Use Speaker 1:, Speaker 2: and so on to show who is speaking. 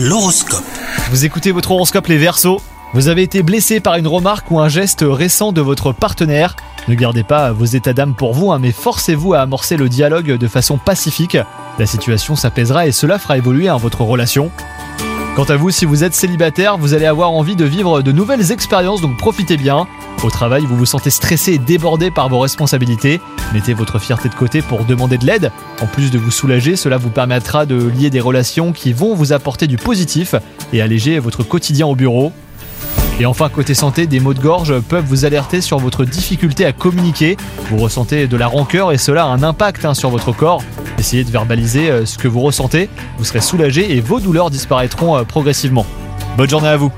Speaker 1: L'horoscope.
Speaker 2: Vous écoutez votre horoscope les Verseaux. Vous avez été blessé par une remarque ou un geste récent de votre partenaire. Ne gardez pas vos états d'âme pour vous, hein, mais forcez-vous à amorcer le dialogue de façon pacifique. La situation s'apaisera et cela fera évoluer hein, votre relation. Quant à vous, si vous êtes célibataire, vous allez avoir envie de vivre de nouvelles expériences, donc profitez bien. Au travail, vous vous sentez stressé et débordé par vos responsabilités. Mettez votre fierté de côté pour demander de l'aide. En plus de vous soulager, cela vous permettra de lier des relations qui vont vous apporter du positif et alléger votre quotidien au bureau. Et enfin, côté santé, des maux de gorge peuvent vous alerter sur votre difficulté à communiquer. Vous ressentez de la rancœur et cela a un impact hein, sur votre corps. Essayez de verbaliser euh, ce que vous ressentez, vous serez soulagé et vos douleurs disparaîtront euh, progressivement. Bonne journée à vous